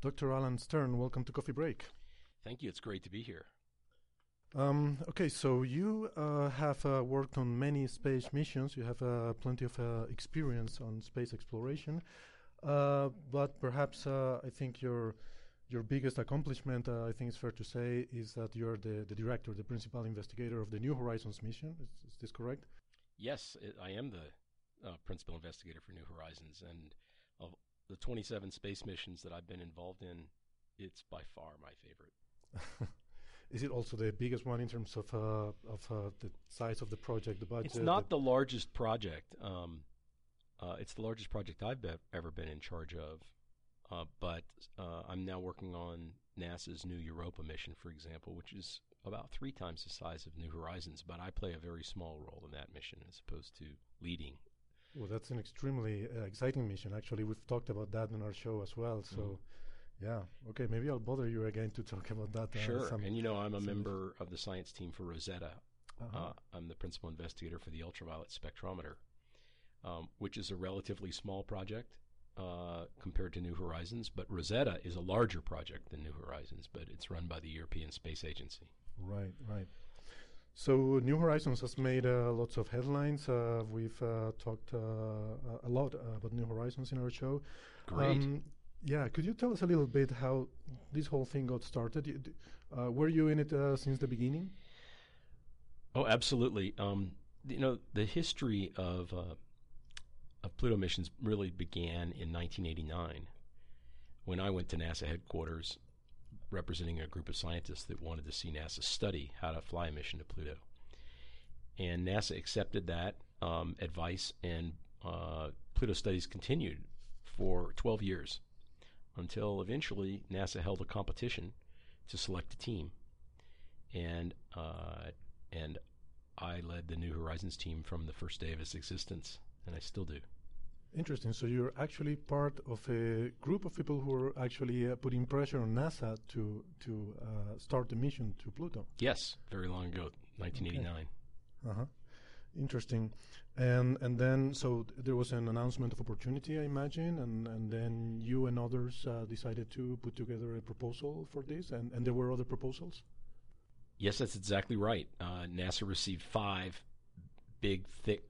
Dr. Alan Stern, welcome to Coffee Break. Thank you. It's great to be here. Um, okay, so you uh, have uh, worked on many space missions. You have uh, plenty of uh, experience on space exploration, Uh, but perhaps uh, I think your your biggest accomplishment, uh, I think it's fair to say, is that you're the, the director, the principal investigator of the New Horizons mission. Is, is this correct? Yes, it, I am the uh, principal investigator for New Horizons, and of the 27 space missions that I've been involved in, it's by far my favorite. Is it also the biggest one in terms of uh, of uh, the size of the project, the budget? It's not the largest project. Um, uh, it's the largest project I've be- ever been in charge of. Uh, but uh, I'm now working on NASA's new Europa mission, for example, which is about three times the size of New Horizons. But I play a very small role in that mission as opposed to leading. Well, that's an extremely uh, exciting mission. Actually, we've talked about that in our show as well. So, Mhm. yeah, okay, maybe I'll bother you again to talk about that. uh, Sure. some- And you know, I'm a member of the science team for Rosetta. Uh-huh. Uh, I'm the principal investigator for the ultraviolet spectrometer, um, which is a relatively small project uh, compared to New Horizons. But Rosetta is a larger project than New Horizons, but it's run by the European Space Agency. Right, right. So New Horizons has made uh, lots of headlines. Uh, we've uh, talked uh, a lot about New Horizons in our show. Great. Um, yeah, could you tell us a little bit how this whole thing got started? Uh, were you in it uh, since the beginning? Oh, absolutely. Um, you know, the history of uh, of Pluto missions really began in 1989 when I went to NASA headquarters representing a group of scientists that wanted to see NASA study how to fly a mission to Pluto. And NASA accepted that um, advice, and uh, Pluto studies continued for 12 years until eventually NASA held a competition to select a team. And uh, and I led the New Horizons team from the first day of its existence, and I still do. Interesting. So you're actually part of a group of people who are actually uh, putting pressure on NASA to to uh, start the mission to Pluto. Yes, very long ago, 1989. Uh huh. Interesting. And and then so th- there was an announcement of opportunity, I imagine, and and then you and others uh, decided to put together a proposal for this, and and there were other proposals. Yes, that's exactly right. Uh, NASA received five big, thick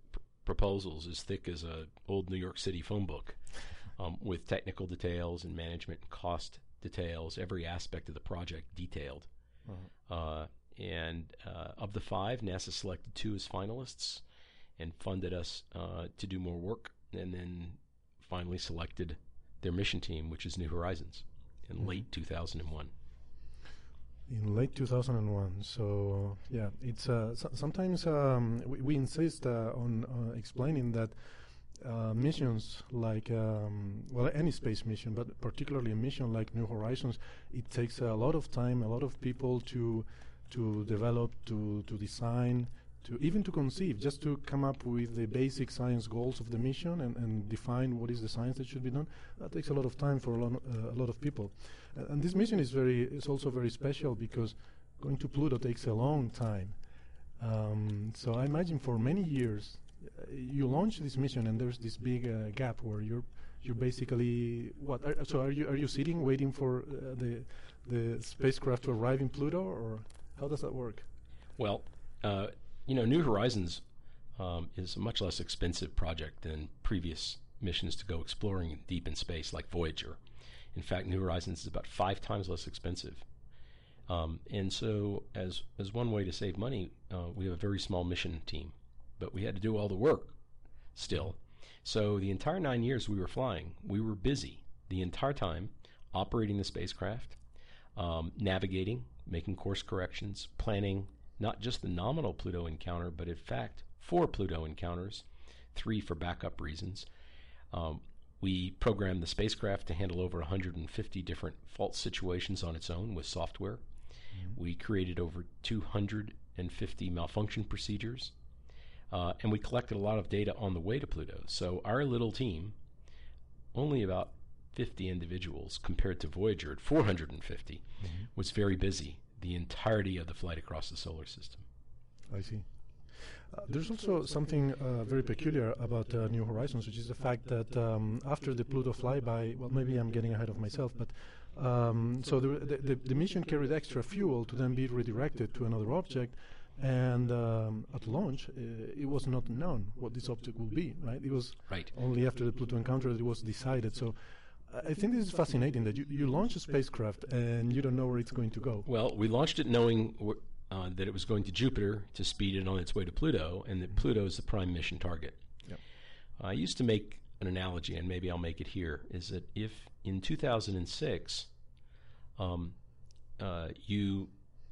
proposals, as thick as a old New York City phone book, um, with technical details and management and cost details, every aspect of the project detailed. Uh, and uh, of the five, NASA selected two as finalists and funded us uh, to do more work, and then finally selected their mission team, which is New Horizons, in Mhm. late 2001. In late 2001. So yeah, it's uh, so- sometimes um, we, we insist uh, on uh, explaining that uh, missions like um, well any space mission, but particularly a mission like New Horizons, it takes a lot of time, a lot of people to to develop, to to design. To even to conceive, just to come up with the basic science goals of the mission and, and define what is the science that should be done, that takes a lot of time for a lot, uh, a lot of people. Uh, and this mission is very is also very special because going to Pluto takes a long time. Um, so I imagine for many years uh, you launch this mission and there's this big uh, gap where you're you're basically what? Are, so are you are you sitting waiting for uh, the the spacecraft to arrive in Pluto or how does that work? Well, uh, you know, New Horizons um, is a much less expensive project than previous missions to go exploring deep in space, like Voyager. In fact, New Horizons is about five times less expensive. Um, and so, as as one way to save money, uh, we have a very small mission team, but we had to do all the work still. So the entire nine years we were flying, we were busy the entire time operating the spacecraft, um, navigating, making course corrections, planning not just the nominal Pluto encounter, but in fact four Pluto encounters, three for backup reasons. Um, We programmed the spacecraft to handle over 150 different fault situations on its own with software. We created over 250 malfunction procedures. Uh, and we collected a lot of data on the way to Pluto. So our little team, only about 50 individuals compared to Voyager at 450, was very busy the entirety of the flight across the solar system. I see. Uh, there's also something uh, very peculiar about uh, New Horizons, which is the fact that um, after the Pluto flyby, well, maybe I'm getting ahead of myself, but um, so the, the, the, mission carried extra fuel to then be redirected to another object, and um, at launch, uh, it was not known what this object would be, right? It was Right. only after the Pluto encounter that it was decided. So I think this is fascinating that you, you launch a spacecraft and you don't know where it's going to go. Well, we launched it knowing wh- uh, that it was going to Jupiter to speed it on its way to Pluto, and that Pluto is the prime mission target. Yep. I used to make an analogy, and maybe I'll make it here, is that if in 2006 um, uh, you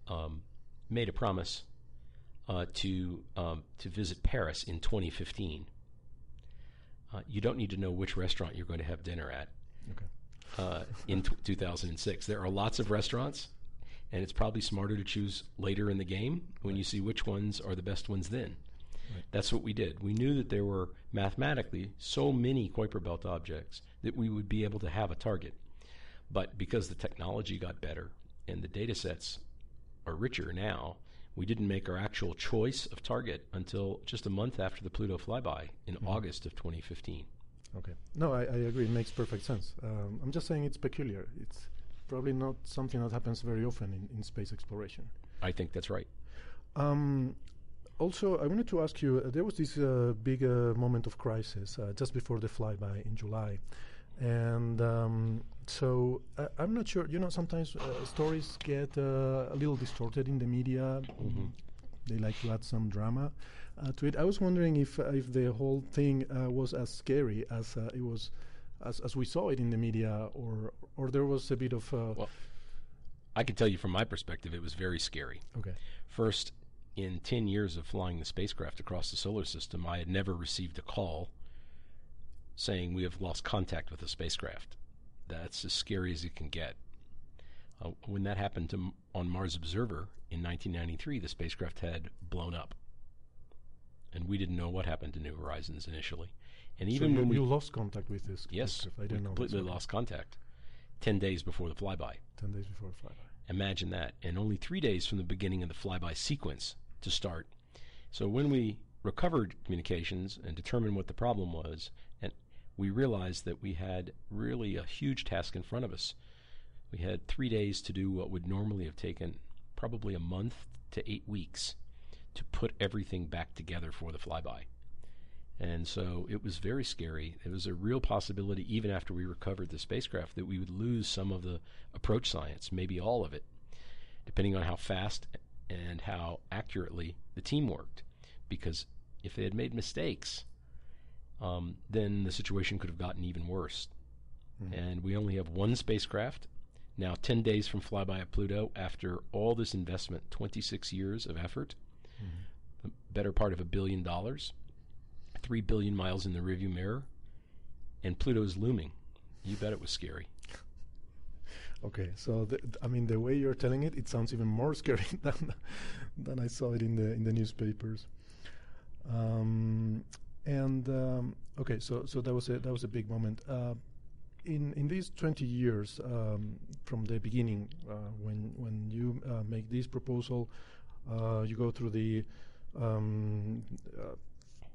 um, made a promise uh, to um, to visit Paris in 2015, uh, you don't need to know which restaurant you're going to have dinner at Okay. uh, in t- 2006. There are lots of restaurants, and it's probably smarter to choose later in the game when you see which ones are the best ones then. That's what we did. We knew that there were mathematically so many Kuiper Belt objects that we would be able to have a target. But because the technology got better and the data sets are richer now, we didn't make our actual choice of target until just a month after the Pluto flyby in August of 2015. Okay. No, I, I agree. It makes perfect sense. Um, I'm just saying it's peculiar. It's probably not something that happens very often in, in space exploration. I think that's right. Um, also, I wanted to ask you uh, there was this uh, big uh, moment of crisis uh, just before the flyby in July. And um, so uh, I'm not sure, you know, sometimes uh, stories get uh, a little distorted in the media. They like to add some drama uh, to it. I was wondering if uh, if the whole thing uh, was as scary as uh, it was, as, as we saw it in the media, or or there was a bit of. Uh, Well, I can tell you from my perspective, it was very scary. okay. First, in 10 years of flying the spacecraft across the solar system, I had never received a call saying we have lost contact with the spacecraft. That's as scary as it can get. Uh, when that happened to on Mars Observer in 1993, the spacecraft had blown up. And we didn't know what happened to New Horizons initially. And even so when we you lost contact with this. yes, spacecraft. I didn't know. completely lost contact 10 days before the flyby. Ten days before the flyby. Imagine that. And only three days from the beginning of the flyby sequence to start. So when we recovered communications and determined what the problem was, and we realized that we had really a huge task in front of us. We had three days to do what would normally have taken probably a month to eight weeks to put everything back together for the flyby. And so it was very scary. It was a real possibility, even after we recovered the spacecraft, that we would lose some of the approach science, maybe all of it, depending on how fast and how accurately the team worked. Because if they had made mistakes, um, then the situation could have gotten even worse. And we only have one spacecraft. Now, 10 days from flyby of Pluto, after all this investment, 26 years of effort, the better part of a billion dollars, 3 billion miles in the rearview mirror, and Pluto is looming. You bet it was scary. Okay, so the, I mean, the way you're telling it, it sounds even more scary than than I saw it in the in the newspapers. Um, and um, okay, so so that was a that was a big moment. Uh, in in these 20 years um, from the beginning, uh, when when you uh, make this proposal, uh, you go through the um, uh,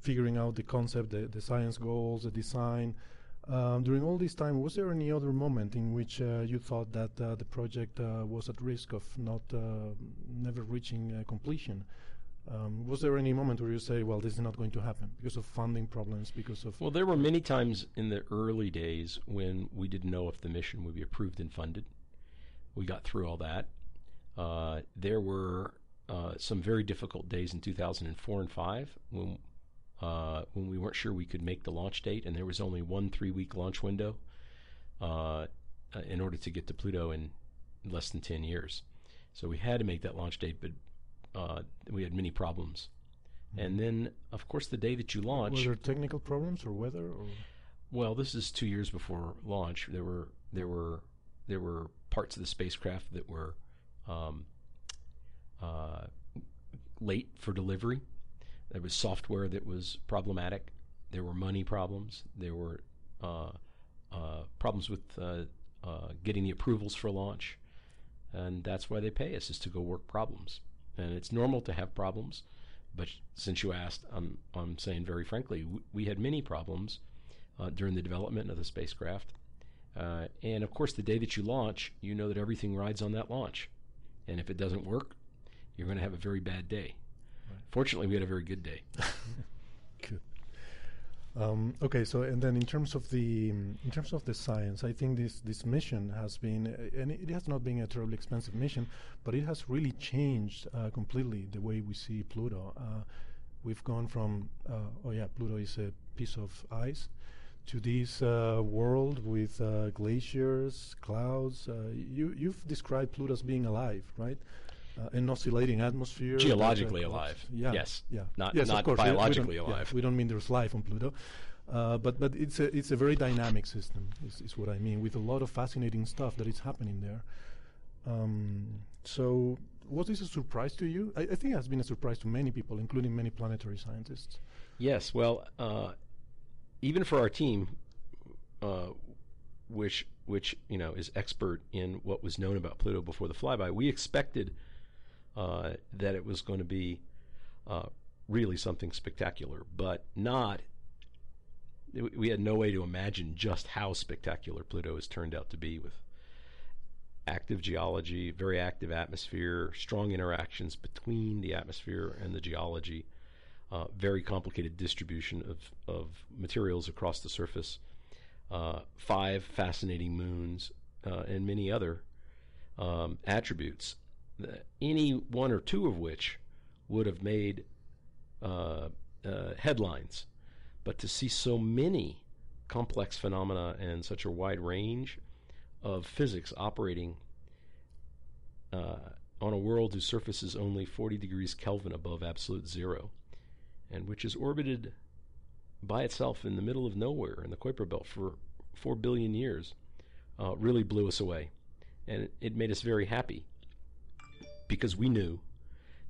figuring out the concept, the, the science goals, the design. Um, during all this time, was there any other moment in which uh, you thought that uh, the project uh, was at risk of not uh, never reaching completion? Um, was there any moment where you say, "Well, this is not going to happen because of funding problems, because of"? Well, there were many times in the early days when we didn't know if the mission would be approved and funded. We got through all that. Uh, there were uh, some very difficult days in 2004 and 5 when uh, when we weren't sure we could make the launch date, and there was only one three-week launch window uh, uh, in order to get to Pluto in less than 10 years. So we had to make that launch date, but uh, we had many problems. And then, of course, the day that you launch, Were there technical problems or weather? Or Well, this is two years before launch. There were there were there were parts of the spacecraft that were um, uh, late for delivery. There was software that was problematic. There were money problems. There were uh, uh, problems with uh, uh, getting the approvals for launch, and that's why they pay us is to go work problems. And it's normal to have problems, but since you asked, I'm I'm saying very frankly, w- we had many problems uh, during the development of the spacecraft. Uh, and of course, the day that you launch, you know that everything rides on that launch. And if it doesn't work, you're going to have a very bad day. Fortunately, we had a very good day. Good. Um, okay, so and then in terms of the in terms of the science, I think this this mission has been, uh, and it has not been a terribly expensive mission, but it has really changed uh, completely the way we see Pluto. Uh, we've gone from uh, oh yeah, Pluto is a piece of ice to this uh, world with uh, glaciers, clouds. you you've described Pluto as being alive, right? Uh, an oscillating atmosphere. Geologically alive. Yeah. Yes. Yeah. Not, yes, not course. biologically we, we alive. Yeah, we don't mean there's life on Pluto. Uh, but but it's a it's a very dynamic system is, is what I mean with a lot of fascinating stuff that is happening there. Um, so was this a surprise to you? I, I, think it has been a surprise to many people, including many planetary scientists. Yes. Well, uh, even for our team, uh, which which you know is expert in what was known about Pluto before the flyby, we expected uh, that it was going to be uh, really something spectacular, but not. We had no way to imagine just how spectacular Pluto has turned out to be with active geology, very active atmosphere, strong interactions between the atmosphere and the geology, uh, very complicated distribution of, of materials across the surface, uh, five fascinating moons, uh, and many other um, attributes any one or two of which would have made uh, uh, headlines. But to see so many complex phenomena and such a wide range of physics operating uh, on a world whose surface is only 40 degrees Kelvin above absolute zero, and which is orbited by itself in the middle of nowhere in the Kuiper Belt for 4 billion years, uh, really blew us away. And it, it made us very happy because we knew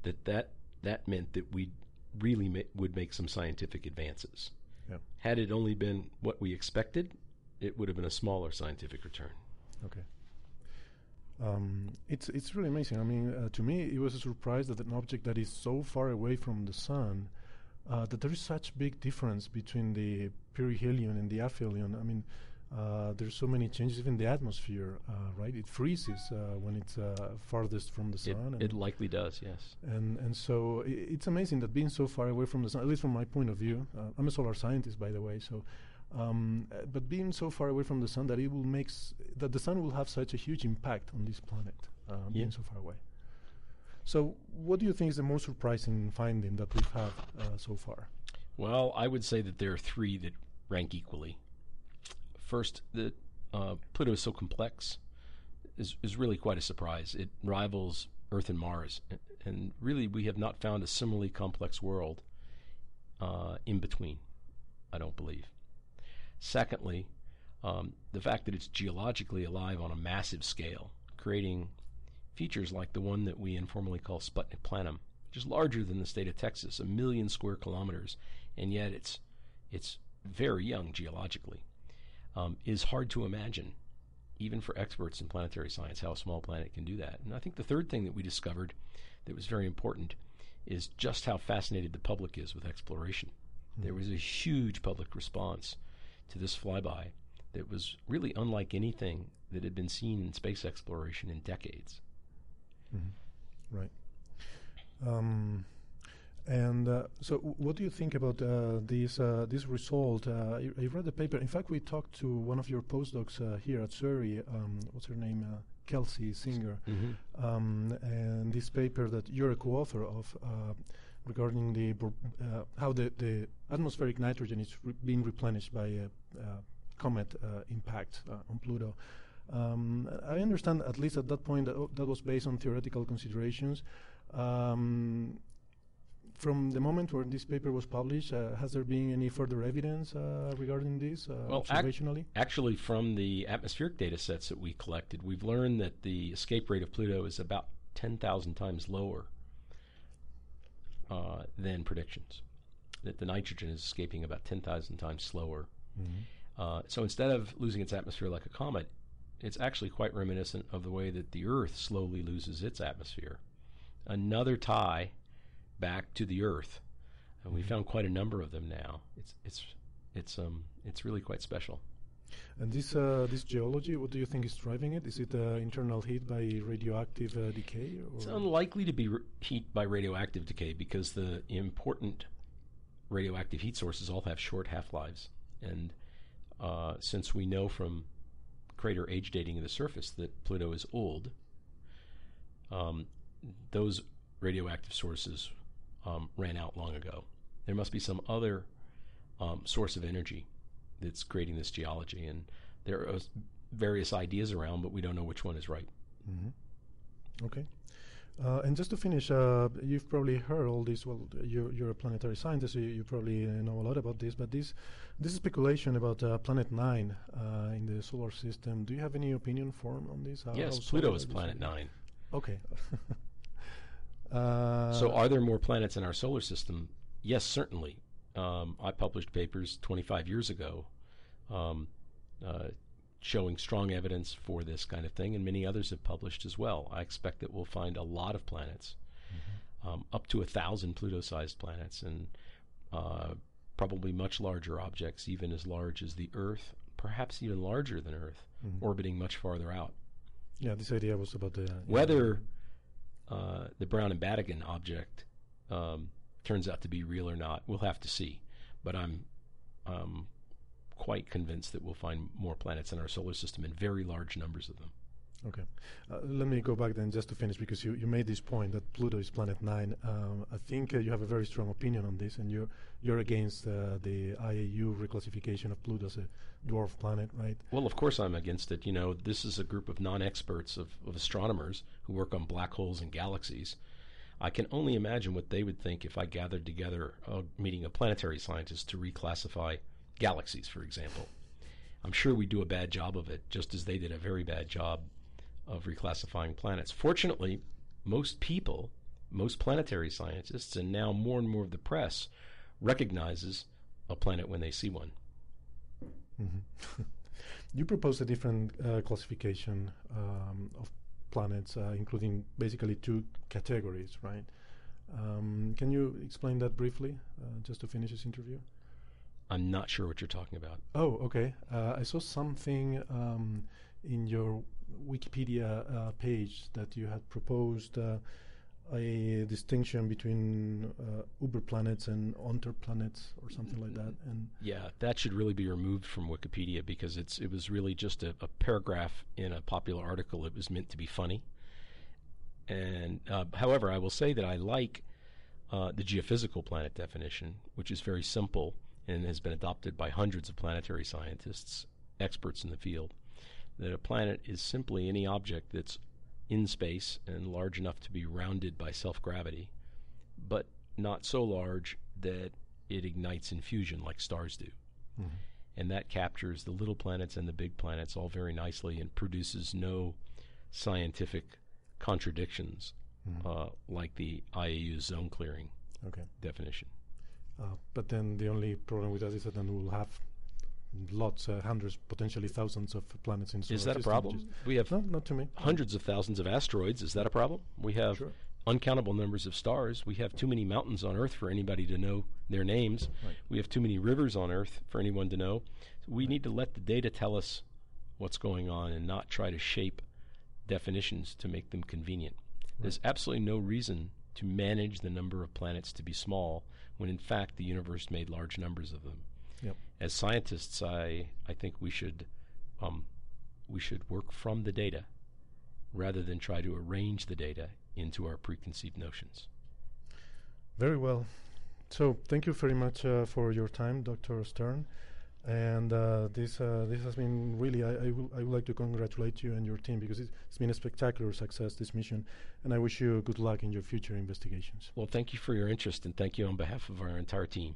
that that, that meant that we really ma- would make some scientific advances. Yeah. Had it only been what we expected, it would have been a smaller scientific return. Okay. Um, it's it's really amazing. I mean, uh, to me, it was a surprise that an object that is so far away from the sun, uh, that there is such big difference between the perihelion and the aphelion. I mean, uh, there's so many changes even the atmosphere, uh, right? It freezes uh, when it's uh, farthest from the sun. It, it, likely does, yes. And and so it's amazing that being so far away from the sun, at least from my point of view, uh, I'm a solar scientist, by the way. So, um, but being so far away from the sun that it will makes that the sun will have such a huge impact on this planet, yeah. being so far away. So, what do you think is the most surprising finding that we've had so far? Well, I would say that there are three that rank equally. First, that uh, Pluto is so complex is, is really quite a surprise. It rivals Earth and Mars, and, really we have not found a similarly complex world uh, in between. I don't believe. Secondly, um, the fact that it's geologically alive on a massive scale, creating features like the one that we informally call Sputnik Planum, which is larger than the state of Texas, a million square kilometers, and yet it's it's very young geologically um, is hard to imagine, even for experts in planetary science, how a small planet can do that. And I think the third thing that we discovered that was very important is just how fascinated the public is with exploration. Mm-hmm. There was a huge public response to this flyby that was really unlike anything that had been seen in space exploration in decades. Mm-hmm. Right. Um, and uh, so, what do you think about uh, this uh, this result? Uh, I, I, read the paper. In fact, we talked to one of your postdocs uh, here at SwRI. Um, what's her name? Uh, Kelsey Singer. Mm-hmm. Um, and this paper that you're a co-author of regarding the how the, the atmospheric nitrogen is re- being replenished by a, comet impact on Pluto. Um, I understand, at least at that point, that, that was based on theoretical considerations. Um, from the moment where this paper was published, uh, has there been any further evidence uh, regarding this uh, Well, ac- Actually, from the atmospheric data sets that we collected, we've learned that the escape rate of Pluto is about 10,000 times lower uh, than predictions. That the nitrogen is escaping about 10,000 times slower. Uh, so instead of losing its atmosphere like a comet, it's actually quite reminiscent of the way that the Earth slowly loses its atmosphere. Another tie back to the Earth, and we found quite a number of them now. It's it's it's um it's really quite special. And this uh, this geology, what do you think is driving it? Is it uh, internal heat by radioactive uh, decay? Or It's unlikely to be heat by radioactive decay because the important radioactive heat sources all have short half lives. And uh, since we know from crater age dating of the surface that Pluto is old, um, those radioactive sources um, ran out long ago. There must be some other um, source of energy that's creating this geology. And there are various ideas around, but we don't know which one is right. Okay. Uh, and just to finish, uh, you've probably heard all this. Well, you're, you're a planetary scientist, so you, you probably know a lot about this. But this this speculation about uh, Planet Nine uh, in the solar system. Do you have any opinion form on this? How- yes, how Pluto is planet nine. Okay. uh, So, are there more planets in our solar system? Yes, certainly. Um, I published papers 25 years ago um, uh, showing strong evidence for this kind of thing, and many others have published as well. I expect that we'll find a lot of planets, um, up to a thousand Pluto sized planets, and uh, probably much larger objects, even as large as the Earth, perhaps even larger than Earth, orbiting much farther out. yeah, this idea was about the Whether uh, the Brown and Batygin object um, turns out to be real or not, we'll have to see. But I'm um, quite convinced that we'll find more planets in our solar system in very large numbers of them. Okay. Uh, let me go back then just to finish because you, you made this point that Pluto is planet nine. Um, I think uh, you have a very strong opinion on this, and you're you're against uh, the IAU reclassification of Pluto as a dwarf planet, right? Well, of course, I'm against it. You know, this is a group of non experts of, of astronomers who work on black holes and galaxies. I can only imagine what they would think if I gathered together a meeting of planetary scientists to reclassify galaxies, for example. I'm sure we do a bad job of it, just as they did a very bad job of reclassifying planets. Fortunately, most people, most planetary scientists, and now more and more of the press recognizes a planet when they see one. You propose a different uh, classification um, of planets, uh, including basically two categories, right? Um, can you explain that briefly, uh, just to finish this interview? I'm not sure what you're talking about. Oh, okay. Uh, I saw something um, in your Wikipedia uh, page that you had proposed uh, a distinction between uh, uber planets and unter planets, or something like that. And Yeah, that should really be removed from Wikipedia because it's it was really just a, a paragraph in a popular article. It was meant to be funny. And uh, however, I will say that I like uh, the geophysical planet definition, which is very simple and has been adopted by hundreds of planetary scientists, experts in the field. That a planet is simply any object that's in space and large enough to be rounded by self gravity, but not so large that it ignites in fusion like stars do. And that captures the little planets and the big planets all very nicely and produces no scientific contradictions uh, like the IAU's zone clearing okay. definition. Uh, but then the only problem with that is that then we'll have lots, uh, hundreds, potentially thousands of planets in solar Is that a problem? We have No, not to me. hundreds of thousands of asteroids. Is that a problem? We have Sure. uncountable numbers of stars. We have too many mountains on Earth for anybody to know their names. Right. We have too many rivers on Earth for anyone to know. We need to let the data tell us what's going on and not try to shape definitions to make them convenient. There's absolutely no reason to manage the number of planets to be small when in fact the universe made large numbers of them. Yep. As scientists, I, I think we should um, we should work from the data rather than try to arrange the data into our preconceived notions. Very well. So thank you very much uh, for your time, Dr. Stern. And uh, this uh, this has been really. I, I, will, I would like to congratulate you and your team because it's, it's been a spectacular success this mission, and I wish you good luck in your future investigations. Well, thank you for your interest, and thank you on behalf of our entire team.